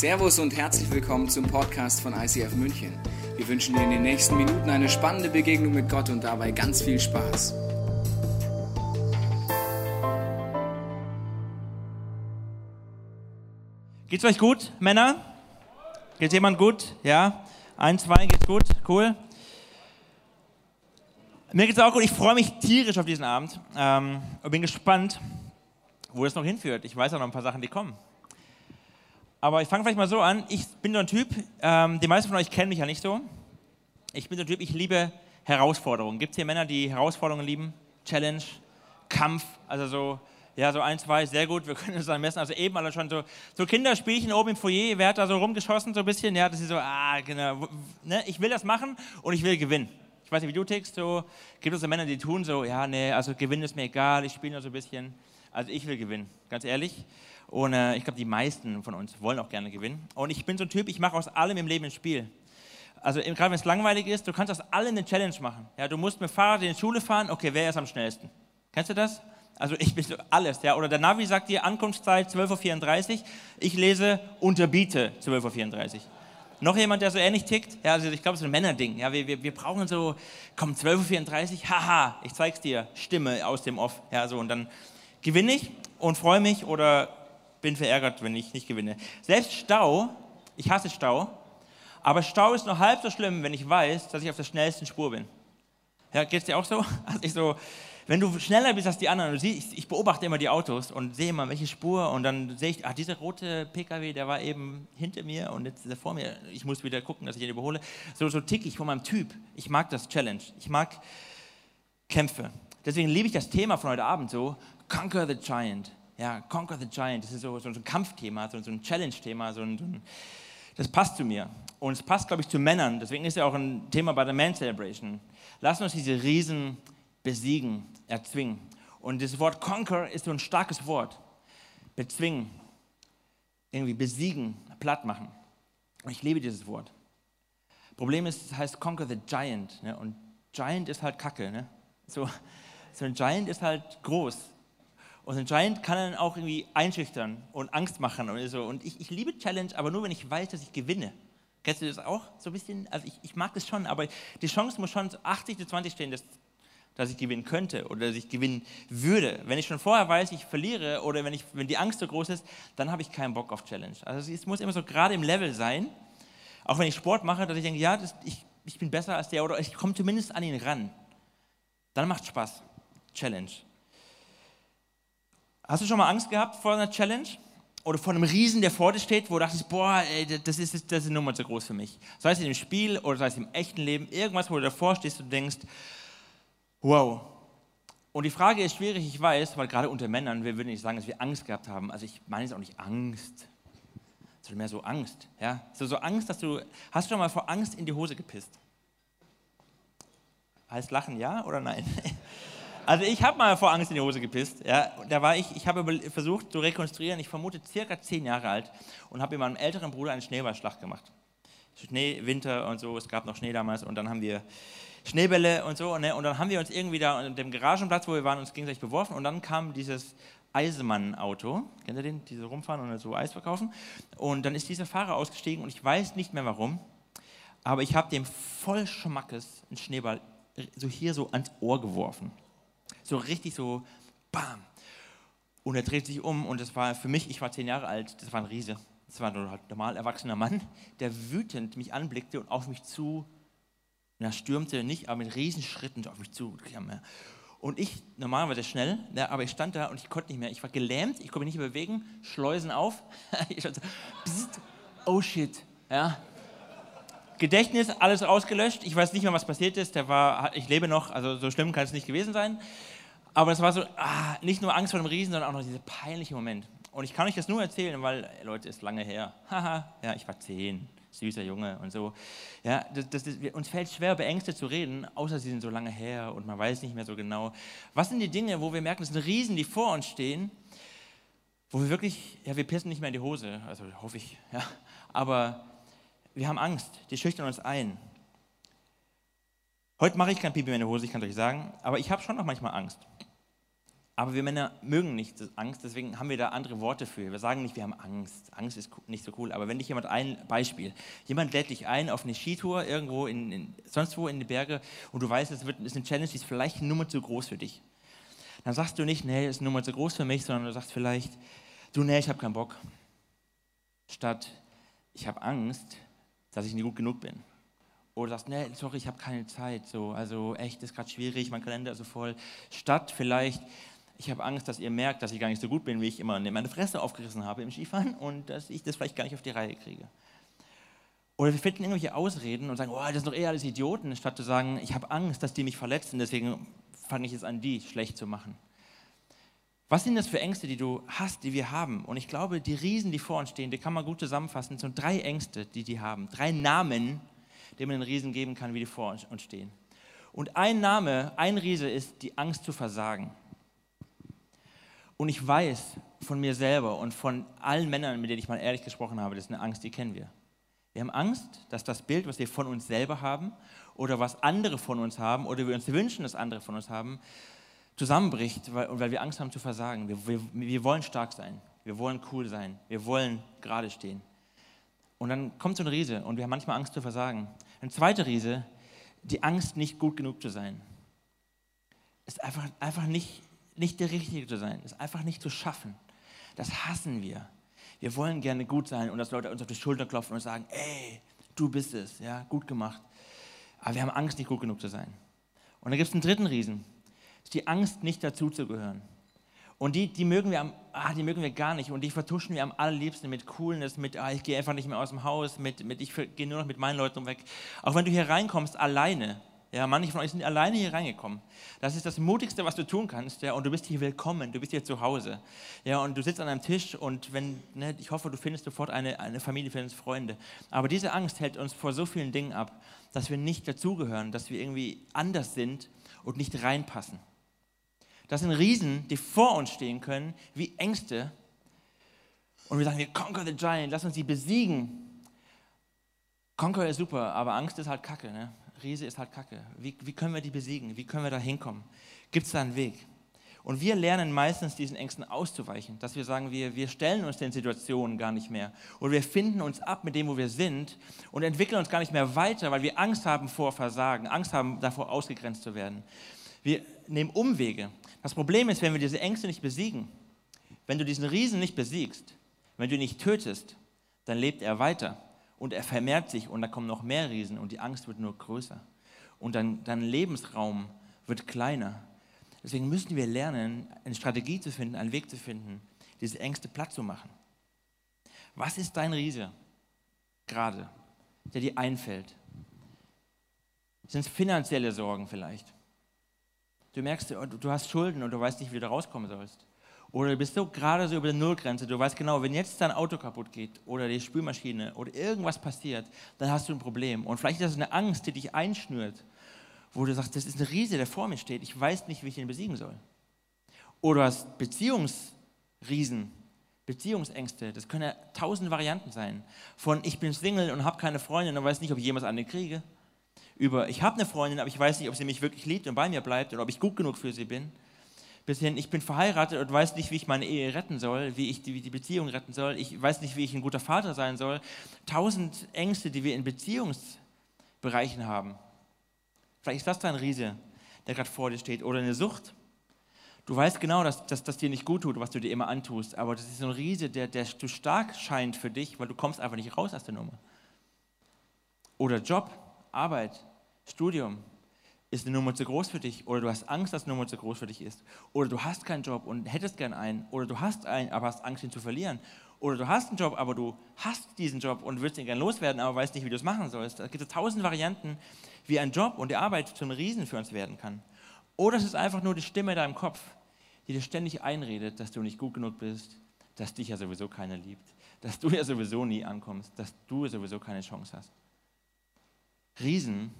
Servus und herzlich willkommen zum Podcast von ICF München. Wir wünschen dir in den nächsten Minuten eine spannende Begegnung mit Gott und dabei ganz viel Spaß. Geht's euch gut, Männer? Geht's jemand gut? Ja? Ein, zwei, geht's gut? Cool. Mir geht's auch gut. Ich freue mich tierisch auf diesen Abend ähm, und bin gespannt, wo das noch hinführt. Ich weiß auch noch ein paar Sachen, die kommen. Aber ich fange vielleicht mal so an. Ich bin so ein Typ, ähm, die meisten von euch kennen mich ja nicht so. Ich bin so ein Typ, ich liebe Herausforderungen. Gibt es hier Männer, die Herausforderungen lieben? Challenge, Kampf, also so, ja, so ein, zwei, sehr gut, wir können uns dann messen. Also eben alle schon so, so Kinderspielchen oben im Foyer, wer hat da so rumgeschossen so ein bisschen? Ja, das ist so, ah, genau, ne? ich will das machen und ich will gewinnen. Ich weiß nicht, wie du tickst, so, gibt es so Männer, die tun so, ja, nee, also gewinnen ist mir egal, ich spiele nur so ein bisschen. Also ich will gewinnen, ganz ehrlich. Und äh, ich glaube, die meisten von uns wollen auch gerne gewinnen. Und ich bin so ein Typ, ich mache aus allem im Leben ein Spiel. Also gerade wenn es langweilig ist, du kannst aus allem eine Challenge machen. Ja, du musst mit Fahrrad in die Schule fahren, okay, wer ist am schnellsten? Kennst du das? Also ich bin so alles, ja. Oder der Navi sagt dir Ankunftszeit 12.34 Uhr, ich lese unterbiete 12.34 Uhr. Noch jemand, der so ähnlich tickt? Ja, also ich glaube, es ist ein Männerding. Ja, wir, wir, wir brauchen so, komm, 12.34 Uhr, haha, ich zeig's dir, Stimme aus dem Off. Ja, so, und dann gewinne ich und freue mich oder bin verärgert, wenn ich nicht gewinne. Selbst Stau, ich hasse Stau, aber Stau ist nur halb so schlimm, wenn ich weiß, dass ich auf der schnellsten Spur bin. Ja, geht es dir auch so? Also ich so? Wenn du schneller bist als die anderen, siehst, ich beobachte immer die Autos und sehe immer, welche Spur und dann sehe ich, ah, dieser rote PKW, der war eben hinter mir und jetzt ist er vor mir. Ich muss wieder gucken, dass ich ihn überhole. So, so tick ich von meinem Typ. Ich mag das Challenge. Ich mag Kämpfe. Deswegen liebe ich das Thema von heute Abend so, Conquer the Giant ja, Conquer the Giant, das ist so, so ein Kampfthema, so, ein Challenge-Thema, so so das passt zu mir. Und es passt, glaube ich, zu Männern. Deswegen ist ja auch ein Thema bei der Man Celebration. Lass uns diese Riesen besiegen, erzwingen. Und das Wort Conquer ist so ein starkes Wort. Bezwingen, irgendwie besiegen, platt machen. Und ich liebe dieses Wort. Problem ist, es heißt Conquer the Giant. Ne? Und Giant ist halt Kacke. Ne? So, so ein Giant ist halt groß. Und anscheinend kann er dann auch irgendwie einschüchtern und Angst machen und so. Und ich, ich liebe Challenge, aber nur wenn ich weiß, dass ich gewinne. Kennst du das auch so ein bisschen? Also ich, ich mag das schon, aber die Chance muss schon 80 zu 20 stehen, dass, dass ich gewinnen könnte oder dass ich gewinnen würde. Wenn ich schon vorher weiß, ich verliere oder wenn, ich, wenn die Angst so groß ist, dann habe ich keinen Bock auf Challenge. Also es muss immer so gerade im Level sein, auch wenn ich Sport mache, dass ich denke, ja, das, ich, ich bin besser als der oder ich komme zumindest an ihn ran. Dann macht Spaß. Challenge. Hast du schon mal Angst gehabt vor einer Challenge? Oder vor einem Riesen, der vor dir steht, wo du dachtest, boah, ey, das, ist, das ist Nummer zu groß für mich. Sei es in dem Spiel oder sei es im echten Leben, irgendwas, wo du davor stehst und denkst, wow. Und die Frage ist schwierig, ich weiß, weil gerade unter Männern, wir würden nicht sagen, dass wir Angst gehabt haben. Also ich meine es auch nicht Angst, sondern mehr so Angst. Ja? So, so Angst, dass du, hast du schon mal vor Angst in die Hose gepisst? Heißt Lachen ja oder nein? Also ich habe mal vor Angst in die Hose gepisst. Ja, da war ich, ich habe versucht zu rekonstruieren, ich vermute circa zehn Jahre alt und habe mit meinem älteren Bruder einen Schneeballschlacht gemacht. Schnee, Winter und so, es gab noch Schnee damals und dann haben wir Schneebälle und so ne? und dann haben wir uns irgendwie da an dem Garagenplatz, wo wir waren, uns gegenseitig beworfen und dann kam dieses Eisenmann-Auto, kennt ihr den, diese rumfahren und so Eis verkaufen und dann ist dieser Fahrer ausgestiegen und ich weiß nicht mehr warum, aber ich habe dem voll Schmackes einen Schneeball so hier so ans Ohr geworfen. So richtig so, bam. Und er dreht sich um und das war für mich, ich war zehn Jahre alt, das war ein Riese. Das war ein halt normal erwachsener Mann, der wütend mich anblickte und auf mich zu, na, stürmte nicht, aber mit Riesenschritten auf mich zu. Und ich, normalerweise schnell, ja, aber ich stand da und ich konnte nicht mehr. Ich war gelähmt, ich konnte mich nicht bewegen, Schleusen auf. ich so, pssst, oh shit, ja. Gedächtnis, alles ausgelöscht. Ich weiß nicht mehr, was passiert ist. Der war, ich lebe noch, also so schlimm kann es nicht gewesen sein. Aber es war so, ah, nicht nur Angst vor dem Riesen, sondern auch noch dieser peinliche Moment. Und ich kann euch das nur erzählen, weil, Leute, ist lange her. Haha, ja, ich war zehn, süßer Junge und so. Ja, das, das, das, uns fällt schwer, über Ängste zu reden, außer sie sind so lange her und man weiß nicht mehr so genau. Was sind die Dinge, wo wir merken, es sind Riesen, die vor uns stehen, wo wir wirklich, ja, wir pissen nicht mehr in die Hose, also hoffe ich, ja. Aber wir haben Angst, die schüchtern uns ein. Heute mache ich kein Pipi mehr in der Hose, ich kann euch sagen, aber ich habe schon noch manchmal Angst. Aber wir Männer mögen nicht Angst, deswegen haben wir da andere Worte für. Wir sagen nicht, wir haben Angst. Angst ist nicht so cool. Aber wenn dich jemand ein Beispiel, jemand lädt dich ein auf eine Skitour irgendwo in, in sonst wo in die Berge und du weißt, es wird, ist eine Challenge, die ist vielleicht eine Nummer zu groß für dich. Dann sagst du nicht, nee, ist eine Nummer zu groß für mich, sondern du sagst vielleicht, du, nee, ich habe keinen Bock. Statt, ich habe Angst, dass ich nicht gut genug bin. Oder sagst, nee, sorry, ich habe keine Zeit. So, also echt, ist gerade schwierig, mein Kalender ist so voll. Statt vielleicht, ich habe Angst, dass ihr merkt, dass ich gar nicht so gut bin, wie ich immer meine Fresse aufgerissen habe im Skifahren und dass ich das vielleicht gar nicht auf die Reihe kriege. Oder wir finden irgendwelche Ausreden und sagen, oh, das sind doch eher alles Idioten, statt zu sagen, ich habe Angst, dass die mich verletzen, deswegen fange ich jetzt an, die schlecht zu machen. Was sind das für Ängste, die du hast, die wir haben? Und ich glaube, die Riesen, die vor uns stehen, die kann man gut zusammenfassen. Es sind drei Ängste, die die haben. Drei Namen, die man den Riesen geben kann, wie die vor uns stehen. Und ein Name, ein Riese ist die Angst zu versagen. Und ich weiß von mir selber und von allen Männern, mit denen ich mal ehrlich gesprochen habe, das ist eine Angst, die kennen wir. Wir haben Angst, dass das Bild, was wir von uns selber haben oder was andere von uns haben oder wir uns wünschen, dass andere von uns haben, zusammenbricht, weil, weil wir Angst haben zu versagen. Wir, wir, wir wollen stark sein, wir wollen cool sein, wir wollen gerade stehen. Und dann kommt so ein Riese und wir haben manchmal Angst zu versagen. Ein zweiter Riese, die Angst, nicht gut genug zu sein. Ist einfach, einfach nicht nicht der Richtige zu sein, ist einfach nicht zu schaffen. Das hassen wir. Wir wollen gerne gut sein und dass Leute uns auf die Schulter klopfen und sagen, ey, du bist es, ja, gut gemacht. Aber wir haben Angst, nicht gut genug zu sein. Und dann gibt es einen dritten Riesen, ist die Angst, nicht dazuzugehören. Und die, die, mögen wir am, ah, die mögen wir gar nicht und die vertuschen wir am allerliebsten mit Coolness, mit ah, ich gehe einfach nicht mehr aus dem Haus, mit, mit ich gehe nur noch mit meinen Leuten weg. Auch wenn du hier reinkommst alleine, ja, manche von euch sind alleine hier reingekommen. Das ist das Mutigste, was du tun kannst. Ja, und du bist hier willkommen, du bist hier zu Hause. Ja, und du sitzt an einem Tisch und wenn, ne, ich hoffe, du findest sofort eine, eine Familie, findest Freunde. Aber diese Angst hält uns vor so vielen Dingen ab, dass wir nicht dazugehören, dass wir irgendwie anders sind und nicht reinpassen. Das sind Riesen, die vor uns stehen können, wie Ängste. Und wir sagen, wir conquer the giant, lass uns sie besiegen. Conquer ist super, aber Angst ist halt Kacke. Ne? Riese ist halt Kacke. Wie, wie können wir die besiegen? Wie können wir da hinkommen? Gibt es da einen Weg? Und wir lernen meistens diesen Ängsten auszuweichen, dass wir sagen, wir, wir stellen uns den Situationen gar nicht mehr. Oder wir finden uns ab mit dem, wo wir sind und entwickeln uns gar nicht mehr weiter, weil wir Angst haben vor Versagen, Angst haben davor, ausgegrenzt zu werden. Wir nehmen Umwege. Das Problem ist, wenn wir diese Ängste nicht besiegen, wenn du diesen Riesen nicht besiegst, wenn du ihn nicht tötest, dann lebt er weiter und er vermehrt sich und da kommen noch mehr Riesen und die Angst wird nur größer. Und dein, dein Lebensraum wird kleiner. Deswegen müssen wir lernen, eine Strategie zu finden, einen Weg zu finden, diese Ängste platt zu machen. Was ist dein Riese gerade, der dir einfällt? Sind es finanzielle Sorgen vielleicht? Du merkst, du hast Schulden und du weißt nicht, wie du rauskommen sollst. Oder du bist so gerade so über der Nullgrenze, du weißt genau, wenn jetzt dein Auto kaputt geht oder die Spülmaschine oder irgendwas passiert, dann hast du ein Problem. Und vielleicht ist das eine Angst, die dich einschnürt, wo du sagst, das ist ein Riese, der vor mir steht, ich weiß nicht, wie ich ihn besiegen soll. Oder du hast Beziehungsriesen, Beziehungsängste, das können ja tausend Varianten sein. Von ich bin Single und habe keine Freundin und weiß nicht, ob ich jemals eine kriege, über ich habe eine Freundin, aber ich weiß nicht, ob sie mich wirklich liebt und bei mir bleibt oder ob ich gut genug für sie bin bis hin, ich bin verheiratet und weiß nicht, wie ich meine Ehe retten soll, wie ich die, die Beziehung retten soll, ich weiß nicht, wie ich ein guter Vater sein soll. Tausend Ängste, die wir in Beziehungsbereichen haben. Vielleicht ist das dein Riese, der gerade vor dir steht, oder eine Sucht. Du weißt genau, dass, dass das dir nicht gut tut, was du dir immer antust, aber das ist so ein Riese, der, der zu stark scheint für dich, weil du kommst einfach nicht raus aus der Nummer. Oder Job, Arbeit, Studium, ist eine Nummer zu groß für dich oder du hast Angst, dass eine Nummer zu groß für dich ist oder du hast keinen Job und hättest gern einen oder du hast einen, aber hast Angst, ihn zu verlieren oder du hast einen Job, aber du hast diesen Job und willst ihn gern loswerden, aber weißt nicht, wie du es machen sollst. Da gibt es tausend Varianten, wie ein Job und die Arbeit zum Riesen für uns werden kann. Oder es ist einfach nur die Stimme in deinem Kopf, die dir ständig einredet, dass du nicht gut genug bist, dass dich ja sowieso keiner liebt, dass du ja sowieso nie ankommst, dass du sowieso keine Chance hast. Riesen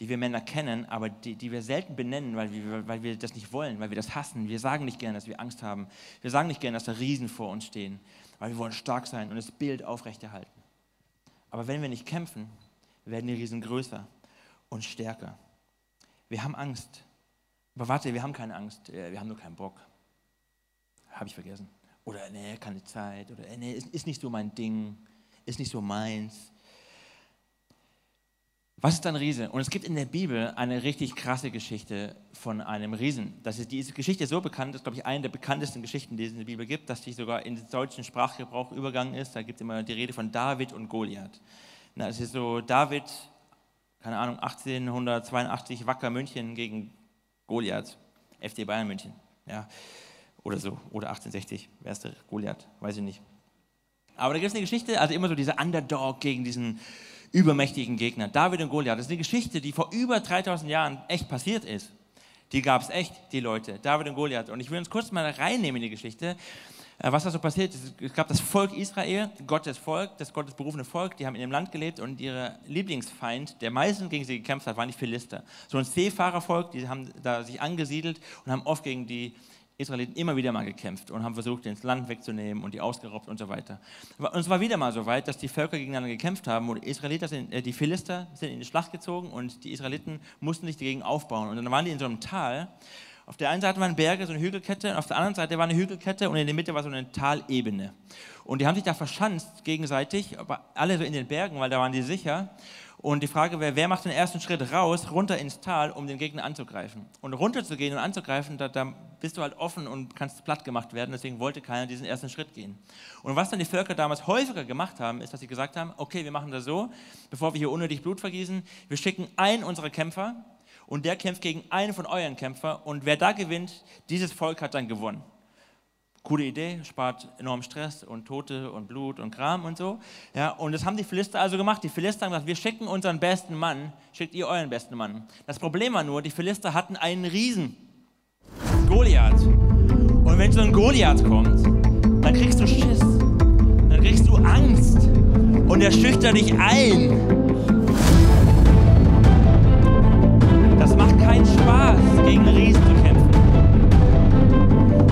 die wir Männer kennen, aber die, die wir selten benennen, weil wir, weil wir das nicht wollen, weil wir das hassen. Wir sagen nicht gerne, dass wir Angst haben. Wir sagen nicht gerne, dass da Riesen vor uns stehen, weil wir wollen stark sein und das Bild aufrechterhalten. Aber wenn wir nicht kämpfen, werden die Riesen größer und stärker. Wir haben Angst. Aber warte, wir haben keine Angst, äh, wir haben nur keinen Bock. habe ich vergessen. Oder nee, keine Zeit. Oder nee, ist, ist nicht so mein Ding. Ist nicht so meins. Was ist ein Riese? Und es gibt in der Bibel eine richtig krasse Geschichte von einem Riesen. Das ist, diese Geschichte ist so bekannt, ist, glaube ich, eine der bekanntesten Geschichten, die es in der Bibel gibt, dass die sogar in den deutschen Sprachgebrauch übergegangen ist. Da gibt es immer die Rede von David und Goliath. Na, es ist so David, keine Ahnung, 1882 Wacker München gegen Goliath, FC Bayern München. Ja, oder so, oder 1860, wer ist der Goliath? Weiß ich nicht. Aber da gibt es eine Geschichte, also immer so dieser Underdog gegen diesen übermächtigen Gegner. David und Goliath, das ist eine Geschichte, die vor über 3000 Jahren echt passiert ist. Die gab es echt, die Leute, David und Goliath. Und ich will uns kurz mal reinnehmen in die Geschichte, äh, was da so passiert ist. Es gab das Volk Israel, Gottes Volk, das Gottes berufene Volk, die haben in dem Land gelebt und ihr Lieblingsfeind, der meistens gegen sie gekämpft hat, waren die Philister. So ein Seefahrervolk, die haben da sich angesiedelt und haben oft gegen die Israeliten immer wieder mal gekämpft und haben versucht, ins Land wegzunehmen und die ausgeraubt und so weiter. Und es war wieder mal so weit, dass die Völker gegeneinander gekämpft haben und Israeliter sind, äh, die Philister sind in die Schlacht gezogen und die Israeliten mussten sich dagegen aufbauen. Und dann waren die in so einem Tal. Auf der einen Seite waren Berge, so eine Hügelkette, und auf der anderen Seite war eine Hügelkette und in der Mitte war so eine Talebene. Und die haben sich da verschanzt gegenseitig, aber alle so in den Bergen, weil da waren die sicher. Und die Frage wäre, wer macht den ersten Schritt raus, runter ins Tal, um den Gegner anzugreifen? Und runter zu gehen und anzugreifen, da, da bist du halt offen und kannst platt gemacht werden. Deswegen wollte keiner diesen ersten Schritt gehen. Und was dann die Völker damals häufiger gemacht haben, ist, dass sie gesagt haben, okay, wir machen das so, bevor wir hier unnötig Blut vergießen, wir schicken einen unserer Kämpfer und der kämpft gegen einen von euren Kämpfer und wer da gewinnt, dieses Volk hat dann gewonnen. Coole Idee, spart enorm Stress und Tote und Blut und Kram und so. Ja, und das haben die Philister also gemacht. Die Philister haben gesagt, wir schicken unseren besten Mann, schickt ihr euren besten Mann. Das Problem war nur, die Philister hatten einen Riesen, Goliath. Und wenn so ein Goliath kommt, dann kriegst du Schiss, dann kriegst du Angst und er schüchtert dich ein. Das macht keinen Spaß, gegen einen Riesen zu kämpfen.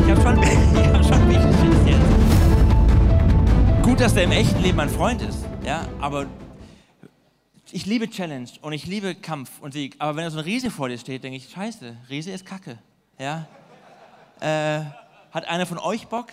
Ich habe schon, ich hab schon ein Schiss jetzt. Gut, dass der im echten Leben mein Freund ist, ja, aber ich liebe Challenge und ich liebe Kampf und Sieg. Aber wenn da so ein Riese vor dir steht, denke ich, scheiße, Riese ist Kacke. Ja? Äh, hat einer von euch Bock?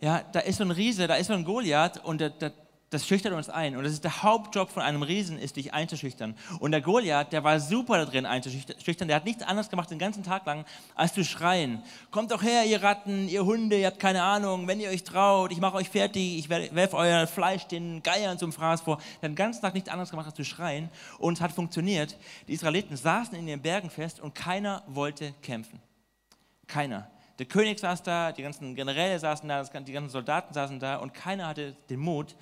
Ja, da ist so ein Riese, da ist so ein Goliath und der, der, das schüchtert uns ein. Und das ist der Hauptjob von einem Riesen, ist dich einzuschüchtern. Und der Goliath, der war super da drin einzuschüchtern. Der hat nichts anderes gemacht den ganzen Tag lang, als zu schreien. Kommt doch her, ihr Ratten, ihr Hunde, ihr habt keine Ahnung. Wenn ihr euch traut, ich mache euch fertig, ich werfe euer Fleisch den Geiern zum Fraß vor. Der hat den ganzen Tag nichts anderes gemacht, als zu schreien. Und es hat funktioniert. Die Israeliten saßen in den Bergen fest und keiner wollte kämpfen. Keiner. Der König saß da, die ganzen Generäle saßen da, die ganzen Soldaten saßen da und keiner hatte den Mut,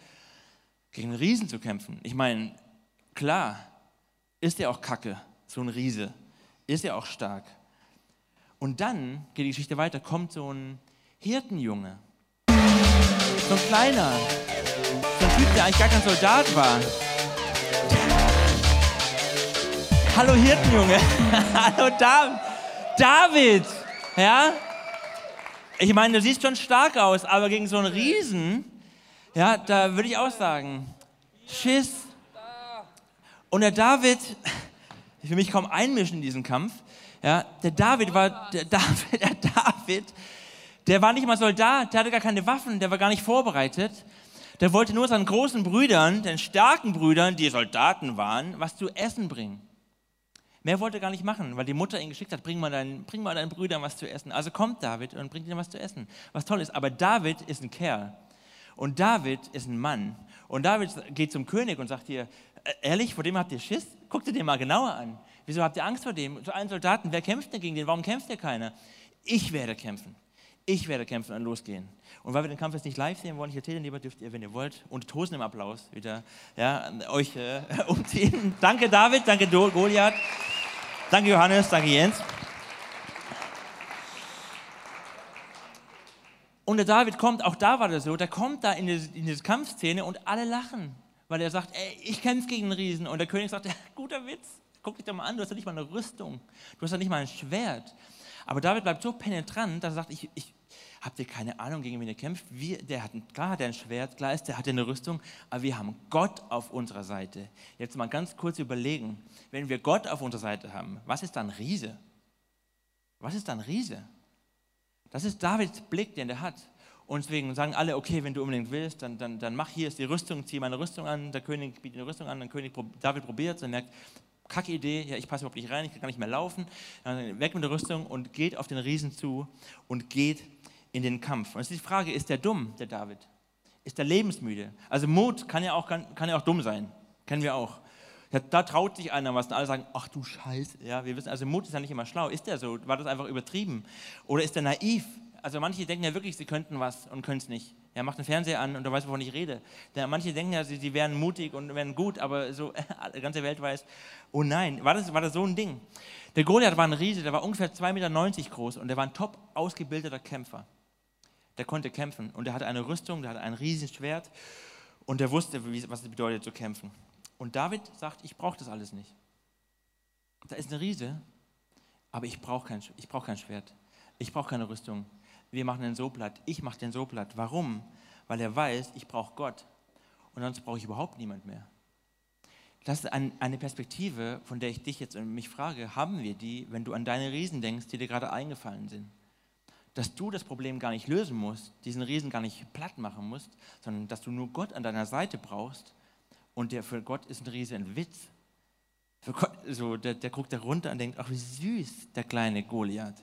gegen einen Riesen zu kämpfen. Ich meine, klar, ist er auch kacke, so ein Riese. Ist er auch stark. Und dann geht die Geschichte weiter, kommt so ein Hirtenjunge. So ein kleiner. So ein Typ, der eigentlich gar kein Soldat war. Hallo Hirtenjunge. Hallo David. Ja? Ich meine, du siehst schon stark aus, aber gegen so einen Riesen, ja, da würde ich auch sagen, Schiss. Und der David, ich will mich kaum einmischen in diesen Kampf, ja, der David war, der David, der David, der war nicht mal Soldat, der hatte gar keine Waffen, der war gar nicht vorbereitet. Der wollte nur seinen großen Brüdern, den starken Brüdern, die Soldaten waren, was zu essen bringen. Mehr wollte er gar nicht machen, weil die Mutter ihn geschickt hat, bring mal, deinen, bring mal deinen Brüdern was zu essen. Also kommt David und bringt ihnen was zu essen. Was toll ist. Aber David ist ein Kerl. Und David ist ein Mann. Und David geht zum König und sagt hier, äh, ehrlich, vor dem habt ihr Schiss? Guckt ihr den mal genauer an. Wieso habt ihr Angst vor dem? Zu allen Soldaten, wer kämpft denn gegen den? Warum kämpft ihr keiner? Ich werde kämpfen. Ich werde kämpfen und losgehen. Und weil wir den Kampf jetzt nicht live sehen wollen, ich erzähle lieber, dürft ihr, wenn ihr wollt, unter tosendem Applaus wieder ja, euch äh, umziehen. danke David, danke Goliath, danke Johannes, danke Jens. Und der David kommt, auch da war das so, der kommt da in diese, in diese Kampfszene und alle lachen, weil er sagt, ey, ich kämpfe gegen einen Riesen. Und der König sagt, guter Witz, guck dich doch mal an, du hast ja nicht mal eine Rüstung, du hast ja nicht mal ein Schwert. Aber David bleibt so penetrant, dass er sagt, ich, ich habt ihr keine Ahnung, gegen wen er kämpft? Wir, der hat, klar hat er ein Schwert, klar ist, der hat eine Rüstung, aber wir haben Gott auf unserer Seite. Jetzt mal ganz kurz überlegen, wenn wir Gott auf unserer Seite haben, was ist dann Riese? Was ist dann Riese? Das ist Davids Blick, den er hat. Und deswegen sagen alle, okay, wenn du unbedingt willst, dann, dann, dann mach hier ist die Rüstung, zieh meine Rüstung an, der König bietet eine Rüstung an, der König David probiert es und merkt, kacke Idee, ja, ich passe überhaupt nicht rein, ich kann gar nicht mehr laufen. Dann weg mit der Rüstung und geht auf den Riesen zu und geht in den Kampf. Und jetzt ist die Frage, ist der dumm, der David? Ist der lebensmüde? Also Mut kann ja auch, kann, kann ja auch dumm sein, kennen wir auch. Da, da traut sich einer was und alle sagen, ach du Scheiße. Ja, wir wissen, also Mut ist ja nicht immer schlau. Ist der so? War das einfach übertrieben? Oder ist der naiv? Also manche denken ja wirklich, sie könnten was und können es nicht. Er macht den Fernseher an und du weißt, wovon ich rede. manche denken ja, sie, sie wären mutig und wären gut, aber so die ganze Welt weiß, oh nein, war das, war das so ein Ding? Der Goliath war ein Riese, der war ungefähr 2,90 Meter groß und der war ein top ausgebildeter Kämpfer. Der konnte kämpfen und der hatte eine Rüstung, der hatte ein riesiges Schwert und der wusste, was es bedeutet zu kämpfen. Und David sagt, ich brauche das alles nicht. Da ist eine Riese, aber ich brauche kein, brauch kein Schwert. Ich brauche keine Rüstung. Wir machen den so platt. Ich mache den so platt. Warum? Weil er weiß, ich brauche Gott. Und sonst brauche ich überhaupt niemand mehr. Das ist eine Perspektive, von der ich dich jetzt und mich frage, haben wir die, wenn du an deine Riesen denkst, die dir gerade eingefallen sind? Dass du das Problem gar nicht lösen musst, diesen Riesen gar nicht platt machen musst, sondern dass du nur Gott an deiner Seite brauchst und der für Gott ist ein riesen Witz. Für Gott, so, der, der guckt da runter und denkt, ach wie süß, der kleine Goliath.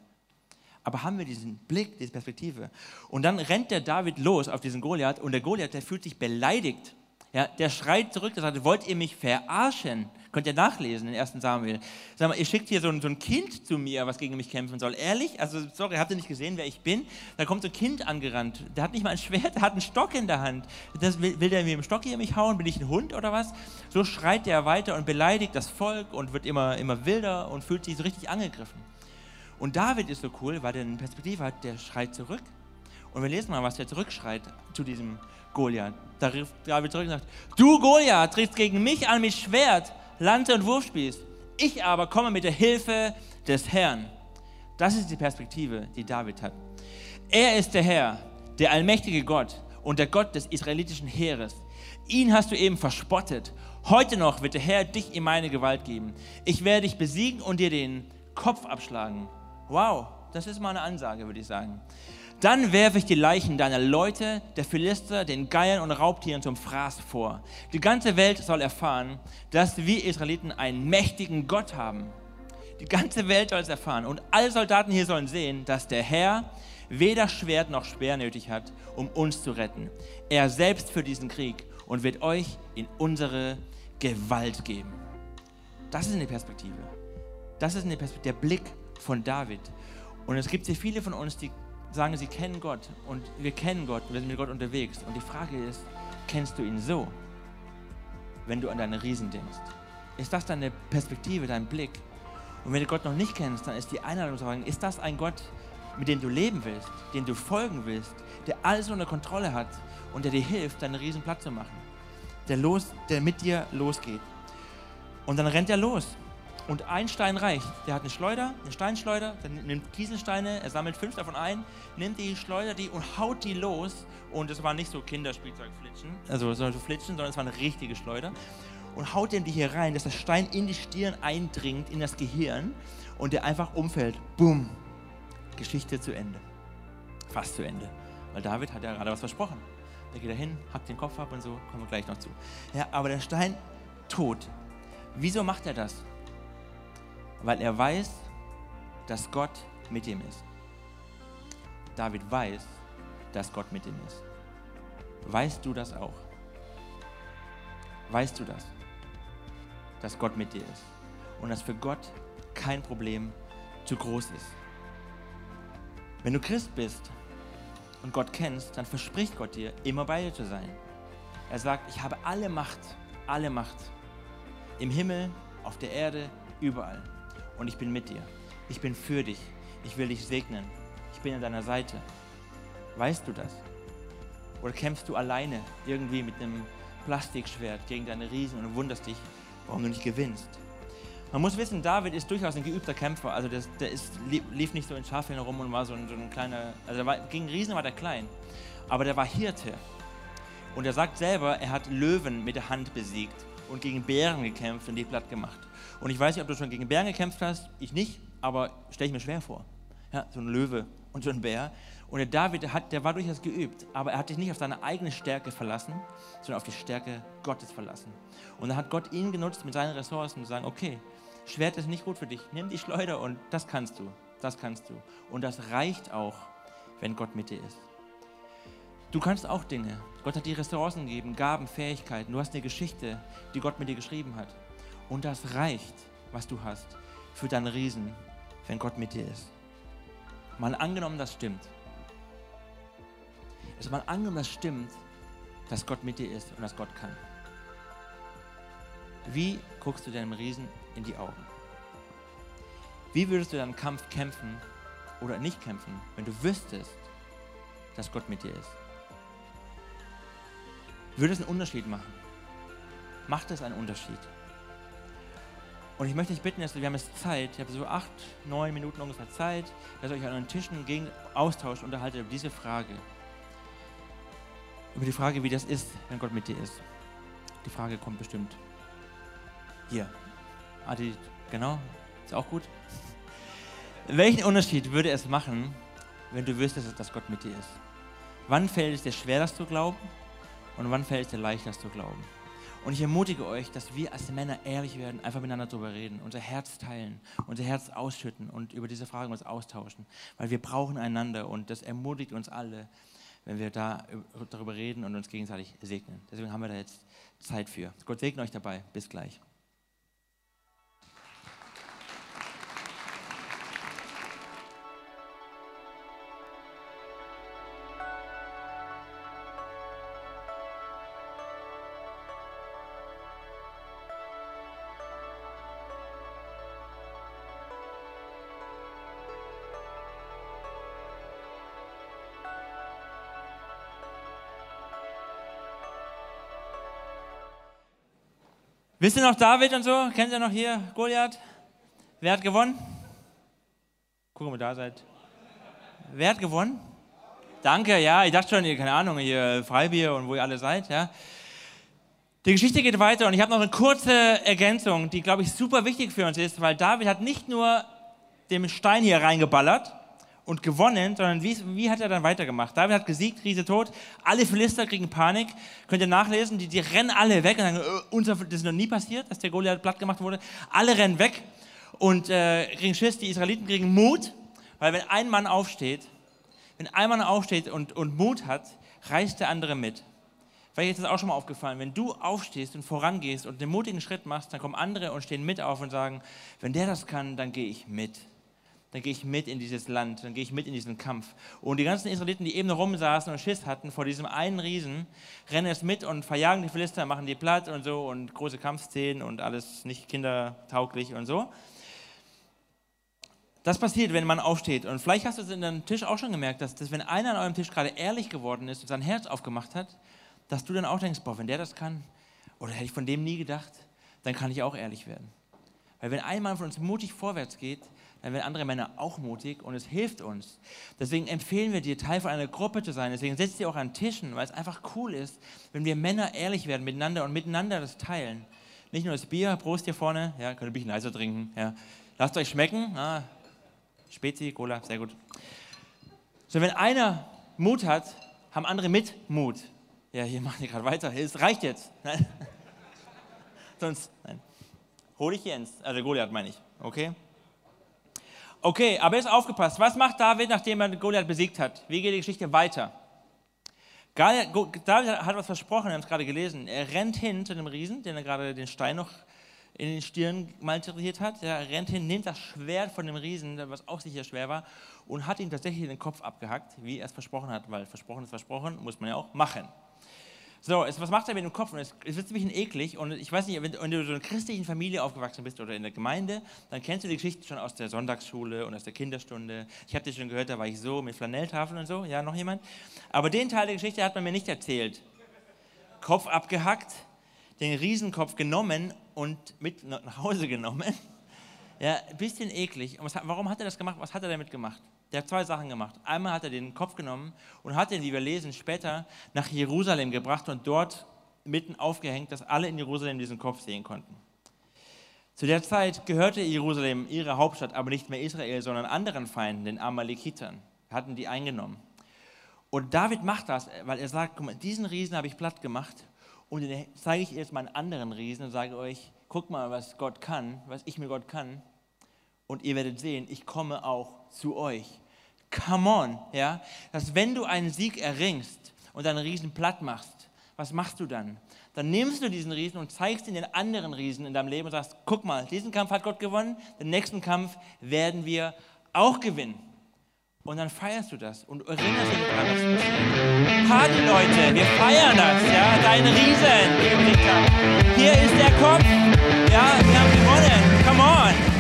Aber haben wir diesen Blick, diese Perspektive? Und dann rennt der David los auf diesen Goliath und der Goliath, der fühlt sich beleidigt. Ja, der schreit zurück, der sagt, wollt ihr mich verarschen? Könnt ihr nachlesen in 1. Samuel. Sag mal, ihr schickt hier so ein, so ein, Kind zu mir, was gegen mich kämpfen soll. Ehrlich? Also, sorry, habt ihr nicht gesehen, wer ich bin? Da kommt so ein Kind angerannt. Der hat nicht mal ein Schwert, der hat einen Stock in der Hand. Das, will, will der mit dem Stock hier mich hauen? Bin ich ein Hund oder was? So schreit der weiter und beleidigt das Volk und wird immer, immer wilder und fühlt sich so richtig angegriffen. Und David ist so cool, weil er eine Perspektive hat, der schreit zurück. Und wir lesen mal, was der zurückschreit zu diesem Goliath. Da rief David zurück und sagt, du Goliath trittst gegen mich an mit Schwert Lanze und Wurfspieß. Ich aber komme mit der Hilfe des Herrn. Das ist die Perspektive, die David hat. Er ist der Herr, der allmächtige Gott und der Gott des israelitischen Heeres. Ihn hast du eben verspottet. Heute noch wird der Herr dich in meine Gewalt geben. Ich werde dich besiegen und dir den Kopf abschlagen. Wow, das ist mal eine Ansage, würde ich sagen. Dann werfe ich die Leichen deiner Leute, der Philister, den Geiern und Raubtieren zum Fraß vor. Die ganze Welt soll erfahren, dass wir Israeliten einen mächtigen Gott haben. Die ganze Welt soll es erfahren. Und alle Soldaten hier sollen sehen, dass der Herr weder Schwert noch Speer nötig hat, um uns zu retten. Er selbst für diesen Krieg und wird euch in unsere Gewalt geben. Das ist eine Perspektive. Das ist eine Perspektive, der Blick von David. Und es gibt sehr viele von uns, die sagen, sie kennen Gott und wir kennen Gott, wir sind mit Gott unterwegs. Und die Frage ist, kennst du ihn so, wenn du an deine Riesen denkst? Ist das deine Perspektive, dein Blick? Und wenn du Gott noch nicht kennst, dann ist die Einladung zu sagen, ist das ein Gott, mit dem du leben willst, dem du folgen willst, der alles unter Kontrolle hat und der dir hilft, deine Riesen platt zu machen? Der, los, der mit dir losgeht. Und dann rennt er los. Und ein Stein reicht. Der hat eine Schleuder, eine Steinschleuder, der nimmt Kieselsteine, er sammelt fünf davon ein, nimmt die, Schleuder die und haut die los. Und es war nicht so Kinderspielzeugflitschen, also so flitschen, sondern es war eine richtige Schleuder. Und haut dem die hier rein, dass der Stein in die Stirn eindringt, in das Gehirn und der einfach umfällt. Bumm. Geschichte zu Ende. Fast zu Ende. Weil David hat ja gerade was versprochen. Der geht da hin, hackt den Kopf ab und so, kommen wir gleich noch zu. Ja, aber der Stein tot. Wieso macht er das? Weil er weiß, dass Gott mit ihm ist. David weiß, dass Gott mit ihm ist. Weißt du das auch? Weißt du das? Dass Gott mit dir ist und dass für Gott kein Problem zu groß ist. Wenn du Christ bist und Gott kennst, dann verspricht Gott dir, immer bei dir zu sein. Er sagt, ich habe alle Macht, alle Macht im Himmel, auf der Erde, überall und ich bin mit dir. Ich bin für dich. Ich will dich segnen. Ich bin an deiner Seite. Weißt du das? Oder kämpfst du alleine irgendwie mit einem Plastikschwert gegen deine Riesen und wunderst dich, warum du nicht gewinnst? Man muss wissen, David ist durchaus ein geübter Kämpfer. Also das, der ist, lief nicht so in Schafhirn rum und war so ein, so ein kleiner. Also war, gegen Riesen war der klein. Aber der war Hirte. Und er sagt selber, er hat Löwen mit der Hand besiegt und gegen Bären gekämpft und die platt gemacht. Und ich weiß nicht, ob du schon gegen Bären gekämpft hast, ich nicht, aber stelle ich mir schwer vor. Ja, so ein Löwe und so ein Bär. Und der David, der, hat, der war durchaus geübt, aber er hat sich nicht auf seine eigene Stärke verlassen, sondern auf die Stärke Gottes verlassen. Und dann hat Gott ihn genutzt mit seinen Ressourcen zu sagen, okay, Schwert ist nicht gut für dich, nimm die Schleuder und das kannst du, das kannst du. Und das reicht auch, wenn Gott mit dir ist. Du kannst auch Dinge. Gott hat dir Ressourcen gegeben, Gaben, Fähigkeiten. Du hast eine Geschichte, die Gott mit dir geschrieben hat. Und das reicht, was du hast, für deinen Riesen, wenn Gott mit dir ist. Mal angenommen, das stimmt. Ist mal angenommen, das stimmt, dass Gott mit dir ist und dass Gott kann. Wie guckst du deinem Riesen in die Augen? Wie würdest du deinen Kampf kämpfen oder nicht kämpfen, wenn du wüsstest, dass Gott mit dir ist? Würde es einen Unterschied machen? Macht es einen Unterschied? Und ich möchte dich bitten, wir haben jetzt Zeit, ich habe so acht, neun Minuten ungefähr Zeit, dass ihr euch an euren Tischen gegen austauscht, unterhaltet über diese Frage. Über die Frage, wie das ist, wenn Gott mit dir ist. Die Frage kommt bestimmt. Hier. Adi, genau. Ist auch gut. Welchen Unterschied würde es machen, wenn du wüsstest, dass Gott mit dir ist? Wann fällt es dir schwer, das zu glauben? Und wann fällt es dir leicht, das zu glauben? Und ich ermutige euch, dass wir als Männer ehrlich werden, einfach miteinander darüber reden, unser Herz teilen, unser Herz ausschütten und über diese Fragen uns austauschen. Weil wir brauchen einander und das ermutigt uns alle, wenn wir da darüber reden und uns gegenseitig segnen. Deswegen haben wir da jetzt Zeit für. Gott segne euch dabei. Bis gleich. Wisst ihr noch David und so? Kennt ihr noch hier Goliath? Wer hat gewonnen? Gucken, ob ihr da seid. Wer hat gewonnen? Danke, ja, ich dachte schon, ihr, keine Ahnung, hier Freibier und wo ihr alle seid, ja. Die Geschichte geht weiter und ich habe noch eine kurze Ergänzung, die, glaube ich, super wichtig für uns ist, weil David hat nicht nur den Stein hier reingeballert, und gewonnen, sondern wie, wie hat er dann weitergemacht? David hat gesiegt, Riese tot, alle Philister kriegen Panik. Könnt ihr nachlesen, die, die rennen alle weg und sagen, äh, das ist noch nie passiert, dass der Goliath platt gemacht wurde. Alle rennen weg und äh, kriegen Schiss, die Israeliten kriegen Mut, weil wenn ein Mann aufsteht, wenn ein Mann aufsteht und, und Mut hat, reißt der andere mit. Vielleicht ist das auch schon mal aufgefallen, wenn du aufstehst und vorangehst und einen mutigen Schritt machst, dann kommen andere und stehen mit auf und sagen, wenn der das kann, dann gehe ich mit dann gehe ich mit in dieses Land, dann gehe ich mit in diesen Kampf. Und die ganzen Israeliten, die eben rumsaßen und Schiss hatten vor diesem einen Riesen, rennen jetzt mit und verjagen die Philister, machen die platt und so und große Kampfszenen und alles nicht kindertauglich und so. Das passiert, wenn man aufsteht. Und vielleicht hast du es in deinem Tisch auch schon gemerkt, dass, dass wenn einer an eurem Tisch gerade ehrlich geworden ist und sein Herz aufgemacht hat, dass du dann auch denkst, boah, wenn der das kann, oder hätte ich von dem nie gedacht, dann kann ich auch ehrlich werden. Weil wenn ein Mann von uns mutig vorwärts geht, dann werden andere Männer auch mutig und es hilft uns. Deswegen empfehlen wir dir, Teil von einer Gruppe zu sein. Deswegen setzt dir auch an Tischen, weil es einfach cool ist, wenn wir Männer ehrlich werden miteinander und miteinander das teilen. Nicht nur das Bier, Prost hier vorne, ja, könnt ihr ein bisschen leiser trinken. Ja. Lasst euch schmecken. Ah, Spezi, Cola, sehr gut. So, wenn einer Mut hat, haben andere mit Mut. Ja, hier machen die gerade weiter. Es reicht jetzt. Nein. Sonst, nein. Hol ich Jens, also Goliath meine ich. Okay? Okay, aber jetzt aufgepasst. Was macht David, nachdem er Goliath besiegt hat? Wie geht die Geschichte weiter? David hat was versprochen, wir haben es gerade gelesen. Er rennt hin zu dem Riesen, den er gerade den Stein noch in den Stirn malträtiert hat. Er rennt hin, nimmt das Schwert von dem Riesen, was auch sicher schwer war, und hat ihm tatsächlich den Kopf abgehackt, wie er es versprochen hat, weil versprochen ist versprochen, muss man ja auch machen. So, jetzt, was macht er mit dem Kopf? Und es, es wird ein bisschen eklig. Und ich weiß nicht, wenn, wenn, du in einer christlichen Familie aufgewachsen bist oder in der Gemeinde, dann kennst du die Geschichte schon aus der Sonntagsschule und aus der Kinderstunde. Ich habe dir schon gehört, da war ich so mit Flanelltafeln und so. Ja, noch jemand? Aber den Teil der Geschichte hat man mir nicht erzählt. Kopf abgehackt, den Riesenkopf genommen und mit nach Hause genommen. Ja, ein bisschen eklig. Und was, warum hat er das gemacht? Was hat er damit gemacht? Der hat zwei Sachen gemacht. Einmal hat er den Kopf genommen und hat ihn, wie wir lesen, später nach Jerusalem gebracht und dort mitten aufgehängt, dass alle in Jerusalem diesen Kopf sehen konnten. Zu der Zeit gehörte Jerusalem, ihre Hauptstadt, aber nicht mehr Israel, sondern anderen Feinden, den Amalekitern. hatten die eingenommen. Und David macht das, weil er sagt, guck mal, diesen Riesen habe ich platt gemacht und den zeige ich jetzt meinen anderen Riesen und sage euch, guck mal, was Gott kann, was ich mit Gott kann. Und ihr werdet sehen, ich komme auch zu euch. Come on, ja, dass wenn du einen Sieg erringst und einen Riesen platt machst, was machst du dann? Dann nimmst du diesen Riesen und zeigst ihn den anderen Riesen in deinem Leben und sagst, guck mal, diesen Kampf hat Gott gewonnen, den nächsten Kampf werden wir auch gewinnen. Und dann feierst du das und erinnerst dich daran, was passiert. Party, Leute, wir feiern das, ja, dein Riesen. Hier ist der Kopf, ja, wir haben gewonnen, come on.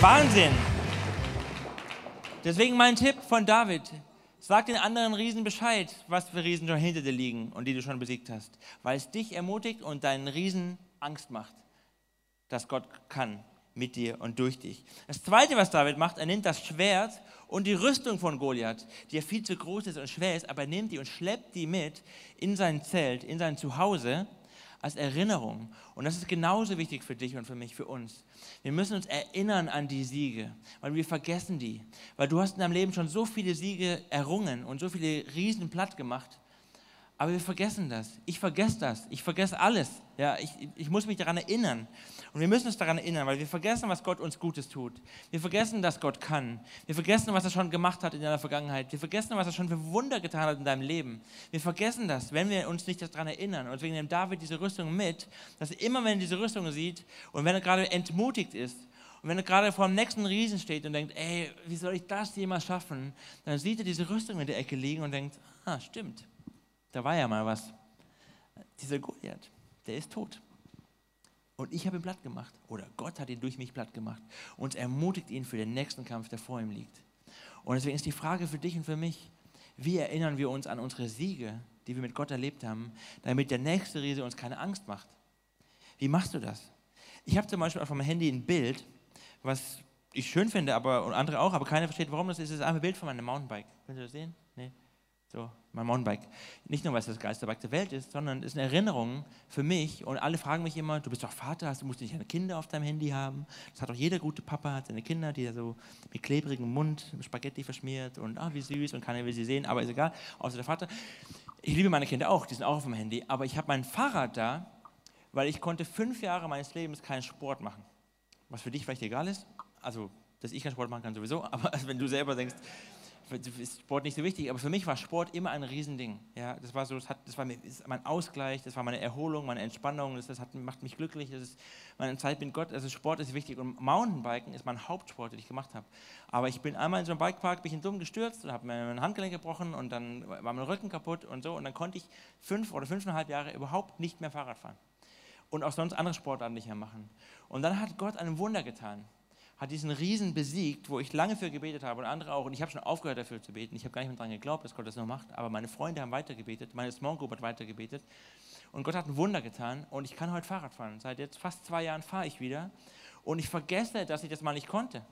Wahnsinn. Deswegen mein Tipp von David, sag den anderen Riesen Bescheid, was für Riesen schon hinter dir liegen und die du schon besiegt hast, weil es dich ermutigt und deinen Riesen Angst macht, dass Gott kann mit dir und durch dich. Das Zweite, was David macht, er nimmt das Schwert und die Rüstung von Goliath, die ja viel zu groß ist und schwer ist, aber er nimmt die und schleppt die mit in sein Zelt, in sein Zuhause als Erinnerung. Und das ist genauso wichtig für dich und für mich, für uns. Wir müssen uns erinnern an die Siege, weil wir vergessen die. Weil du hast in deinem Leben schon so viele Siege errungen und so viele Riesen platt gemacht. Aber wir vergessen das. Ich vergesse das. Ich vergesse alles. Ja, ich, ich muss mich daran erinnern. Und wir müssen uns daran erinnern, weil wir vergessen, was Gott uns Gutes tut. Wir vergessen, dass Gott kann. Wir vergessen, was er schon gemacht hat in deiner Vergangenheit. Wir vergessen, was er schon für Wunder getan hat in deinem Leben. Wir vergessen das, wenn wir uns nicht daran erinnern. Und deswegen nimmt David diese Rüstung mit, dass er immer, wenn er diese Rüstung sieht und wenn er gerade entmutigt ist und wenn er gerade vor dem nächsten Riesen steht und denkt, ey, wie soll ich das jemals schaffen, dann sieht er diese Rüstung in der Ecke liegen und denkt, ah, stimmt, da war ja mal was. Dieser Goliath, der ist tot. Und ich habe ihn platt gemacht. Oder Gott hat ihn durch mich platt gemacht. Und ermutigt ihn für den nächsten Kampf, der vor ihm liegt. Und deswegen ist die Frage für dich und für mich, wie erinnern wir uns an unsere Siege, die wir mit Gott erlebt haben, damit der nächste Riese uns keine Angst macht? Wie machst du das? Ich habe zum Beispiel auf meinem Handy ein Bild, was ich schön finde, aber und andere auch, aber keiner versteht, warum das ist. Es ist ein Bild von meinem Mountainbike. Könnt ihr das sehen? So, mein Mountainbike. Nicht nur, weil es das geilste Bike der Welt ist, sondern es ist eine Erinnerung für mich. Und alle fragen mich immer, du bist doch Vater, hast, du musst nicht deine Kinder auf deinem Handy haben. Das hat doch jeder gute Papa, hat seine Kinder, die er so mit klebrigem Mund Spaghetti verschmiert und ah, wie süß und keiner will sie sehen, aber ist egal, außer der Vater. Ich liebe meine Kinder auch, die sind auch auf dem Handy, aber ich habe mein Fahrrad da, weil ich konnte fünf Jahre meines Lebens keinen Sport machen. Was für dich vielleicht egal ist, also dass ich keinen Sport machen kann sowieso, aber wenn du selber denkst, ist Sport nicht so wichtig, aber für mich war Sport immer ein Riesending. Ja, das war so, das, hat, das war mein Ausgleich, das war meine Erholung, meine Entspannung, das, das hat, macht mich glücklich, das ist meine Zeit mit Gott, also Sport ist wichtig und Mountainbiken ist mein Hauptsport, den ich gemacht habe. Aber ich bin einmal in so einem Bikepark, bin ich dumm gestürzt und habe mir mein Handgelenk gebrochen und dann war mein Rücken kaputt und so und dann konnte ich fünf oder fünfeinhalb Jahre überhaupt nicht mehr Fahrrad fahren und auch sonst andere Sportarten nicht mehr machen. Und dann hat Gott ein Wunder getan hat diesen Riesen besiegt, wo ich lange für gebetet habe und andere auch. Und ich habe schon aufgehört dafür zu beten. Ich habe gar nicht mehr daran geglaubt, dass Gott das noch macht. Aber meine Freunde haben weitergebetet, meine Small Group hat weitergebetet. Und Gott hat ein Wunder getan. Und ich kann heute Fahrrad fahren. Seit jetzt fast zwei Jahren fahre ich wieder. Und ich vergesse, dass ich das mal nicht konnte.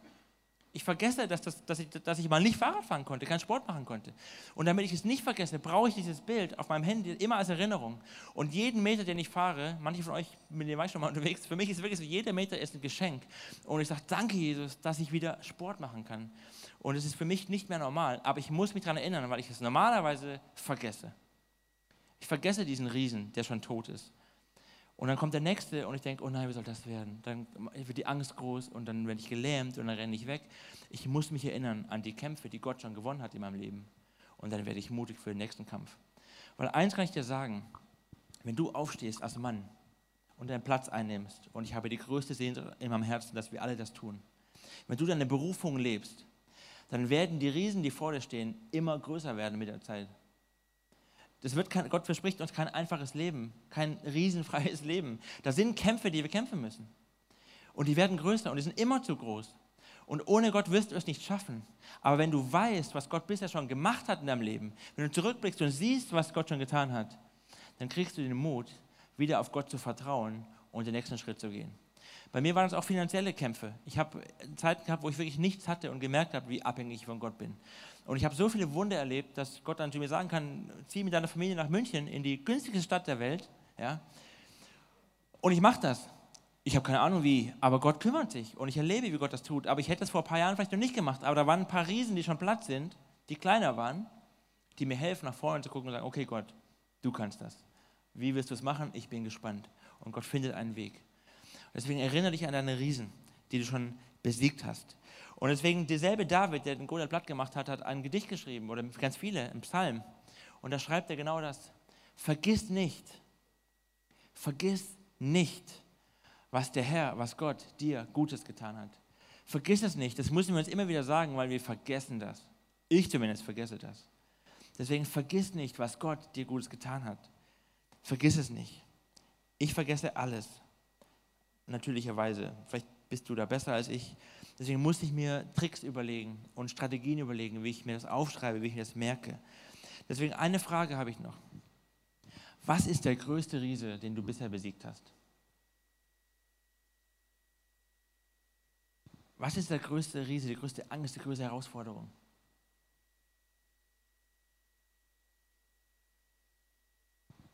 Ich vergesse, dass, das, dass, ich, dass ich mal nicht Fahrrad fahren konnte, keinen Sport machen konnte. Und damit ich es nicht vergesse, brauche ich dieses Bild auf meinem Handy immer als Erinnerung. Und jeden Meter, den ich fahre, manche von euch, mit dem war ich schon mal unterwegs, für mich ist wirklich so, jeder Meter ist ein Geschenk. Und ich sage, danke Jesus, dass ich wieder Sport machen kann. Und es ist für mich nicht mehr normal, aber ich muss mich daran erinnern, weil ich es normalerweise vergesse. Ich vergesse diesen Riesen, der schon tot ist. Und dann kommt der nächste und ich denke, oh nein, wie soll das werden? Dann wird die Angst groß und dann werde ich gelähmt und dann renne ich weg. Ich muss mich erinnern an die Kämpfe, die Gott schon gewonnen hat in meinem Leben. Und dann werde ich mutig für den nächsten Kampf. Weil eins kann ich dir sagen, wenn du aufstehst als Mann und deinen Platz einnimmst, und ich habe die größte Sehnsucht in meinem Herzen, dass wir alle das tun, wenn du deine Berufung lebst, dann werden die Riesen, die vor dir stehen, immer größer werden mit der Zeit. Das wird kein, Gott verspricht uns kein einfaches Leben, kein riesenfreies Leben. Da sind Kämpfe, die wir kämpfen müssen. Und die werden größer und die sind immer zu groß. Und ohne Gott wirst du es nicht schaffen. Aber wenn du weißt, was Gott bisher schon gemacht hat in deinem Leben, wenn du zurückblickst und siehst, was Gott schon getan hat, dann kriegst du den Mut, wieder auf Gott zu vertrauen und den nächsten Schritt zu gehen. Bei mir waren es auch finanzielle Kämpfe. Ich habe Zeiten gehabt, wo ich wirklich nichts hatte und gemerkt habe, wie abhängig ich von Gott bin. Und ich habe so viele Wunder erlebt, dass Gott dann zu mir sagen kann, zieh mit deiner Familie nach München in die günstigste Stadt der Welt. Ja? Und ich mache das. ich habe keine Ahnung wie, aber Gott kümmert sich und ich erlebe, wie Gott das tut. Aber ich hätte es vor ein paar Jahren vielleicht noch nicht gemacht. Aber da waren ein paar Riesen, die schon platt sind, die kleiner waren, die mir helfen, nach vorne zu gucken und sagen, okay Gott, du kannst das. Wie wirst du es machen? Ich bin gespannt. Und Gott findet einen Weg. Deswegen erinnere dich an deine Riesen, die du schon besiegt hast. Und deswegen derselbe David, der den Goliath platt gemacht hat, hat ein Gedicht geschrieben oder ganz viele im Psalm. Und da schreibt er genau das. Vergiss nicht, vergiss nicht, was der Herr, was Gott dir Gutes getan hat. Vergiss es nicht, das müssen wir uns immer wieder sagen, weil wir vergessen das. Ich zumindest vergesse das. Deswegen vergiss nicht, was Gott dir Gutes getan hat. Vergiss es nicht. Ich vergesse alles. Natürlicherweise. Vielleicht bist du da besser als ich. Deswegen muss ich mir Tricks überlegen und Strategien überlegen, wie ich mir das aufschreibe, wie ich mir das merke. Deswegen eine Frage habe ich noch. Was ist der größte Riese, den du bisher besiegt hast? Was ist der größte Riese, die größte Angst, die größte Herausforderung?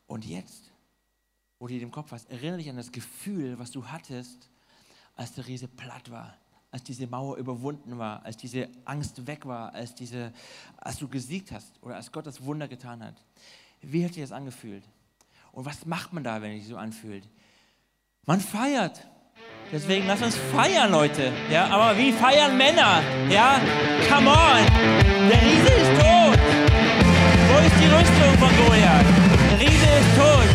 Und jetzt, wo du dir im Kopf hast, erinnere dich an das Gefühl, was du hattest, als der Riese platt war, als diese Mauer überwunden war, als diese Angst weg war, als, diese, als du gesiegt hast oder als Gott das Wunder getan hat. Wie hat sich das angefühlt? Und was macht man da, wenn es sich so anfühlt? Man feiert. Deswegen lass uns feiern, Leute. Ja, aber wie feiern Männer? Ja, come on. Der Riese ist tot. Wo ist die Rüstung von Goliath? Der Riese ist tot.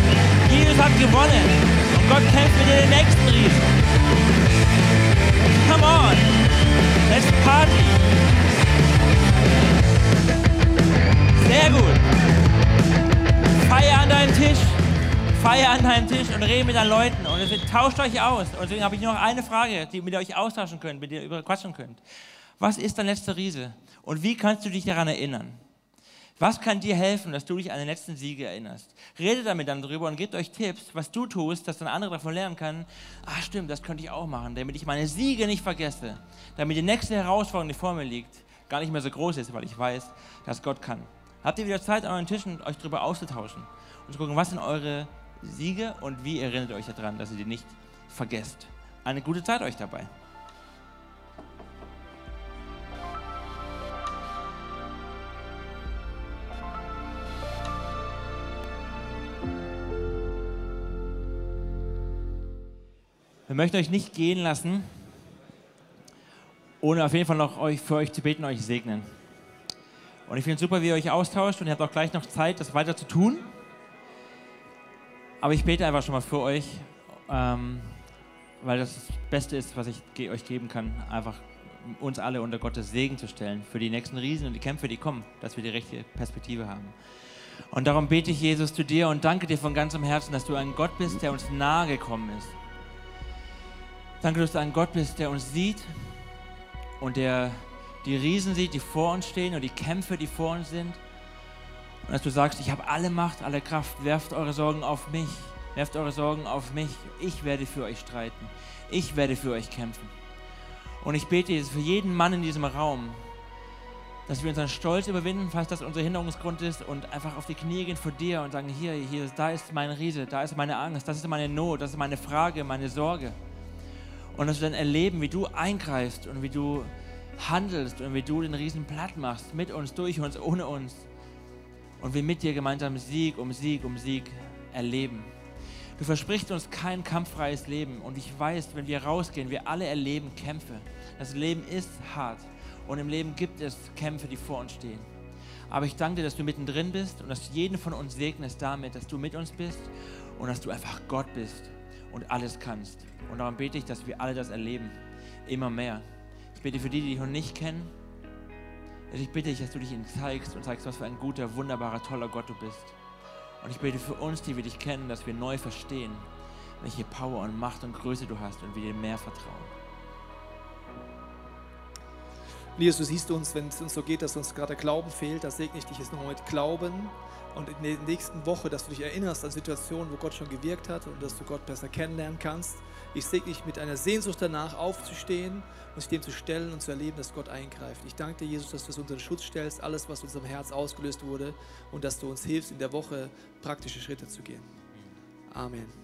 Jesus hat gewonnen. Und Gott kämpft mit den nächsten Riesen. Come on. Let's party. Sehr gut. Feier an deinem Tisch. Feier an deinem Tisch und rede mit deinen Leuten. Und deswegen tauscht euch aus. Und deswegen habe ich noch eine Frage, die, mit ihr euch austauschen könnt, mit ihr quatschen könnt. Was ist dein letzter Riese? Und wie kannst du dich daran erinnern? Was kann dir helfen, dass du dich an den letzten Siege erinnerst? Redet damit dann drüber und gebt euch Tipps, was du tust, dass dann andere davon lernen können. Ah, stimmt, das könnte ich auch machen, damit ich meine Siege nicht vergesse. Damit die nächste Herausforderung, die vor mir liegt, gar nicht mehr so groß ist, weil ich weiß, dass Gott kann. Habt ihr wieder Zeit an euren Tischen, euch darüber auszutauschen und zu gucken, was sind eure Siege und wie erinnert ihr euch daran, dass ihr die nicht vergesst. Eine gute Zeit euch dabei. Wir möchten euch nicht gehen lassen, ohne auf jeden Fall noch euch, für euch zu beten, euch segnen. Und ich finde es super, wie ihr euch austauscht und ihr habt auch gleich noch Zeit, das weiter zu tun. Aber ich bete einfach schon mal für euch, ähm, weil das das Beste ist, was ich ge euch geben kann, einfach uns alle unter Gottes Segen zu stellen für die nächsten Riesen und die Kämpfe, die kommen, dass wir die rechte Perspektive haben. Und darum bete ich, Jesus, zu dir und danke dir von ganzem Herzen, dass du ein Gott bist, der uns nahe gekommen ist. Danke, dass du ein Gott bist, der uns sieht und der die Riesen sieht, die vor uns stehen und die Kämpfe, die vor uns sind. Und dass du sagst, ich habe alle Macht, alle Kraft, werft eure Sorgen auf mich, werft eure Sorgen auf mich. Ich werde für euch streiten. Ich werde für euch kämpfen. Und ich bete jetzt für jeden Mann in diesem Raum, dass wir unseren Stolz überwinden, falls das unser Hinderungsgrund ist, und einfach auf die Knie gehen vor dir und sagen, hier, hier, da ist mein Riese, da ist meine Angst, das ist meine Not, das ist meine Frage, meine Sorge. Und dass wir dann erleben, wie du eingreifst und wie du handelst und wie du den Riesen platt machst, mit uns, durch uns, ohne uns und wir mit dir gemeinsam Sieg um Sieg um Sieg erleben. Du versprichst uns kein kampffreies Leben und ich weiß, wenn wir rausgehen, wir alle erleben Kämpfe. Das Leben ist hart und im Leben gibt es Kämpfe, die vor uns stehen. Aber ich danke dir, dass du mittendrin bist und dass du jeden von uns segnest damit, dass du mit uns bist und dass du einfach Gott bist und alles kannst. Und darum bete ich, dass wir alle das erleben, immer mehr. Ich bete für die, die dich noch nicht kennen, ich bitte dich, dass du dich ihnen zeigst und zeigst, was für ein guter, wunderbarer, toller Gott du bist. Und ich bete für uns, die wir dich kennen, dass wir neu verstehen, welche Power und Macht und Größe du hast und wir dir mehr vertrauen. Jesus, du siehst uns, wenn es uns so geht, dass uns gerade Glauben fehlt, da segne ich dich jetzt nochmal mit Glauben und in der nächsten Woche, dass du dich erinnerst an Situationen, wo Gott schon gewirkt hat und dass du Gott besser kennenlernen kannst. Ich segne dich mit einer Sehnsucht danach, aufzustehen und sich dem zu stellen und zu erleben, dass Gott eingreift. Ich danke dir, Jesus, dass du es unter den Schutz stellst, alles, was in unserem Herz ausgelöst wurde und dass du uns hilfst, in der Woche praktische Schritte zu gehen. Amen.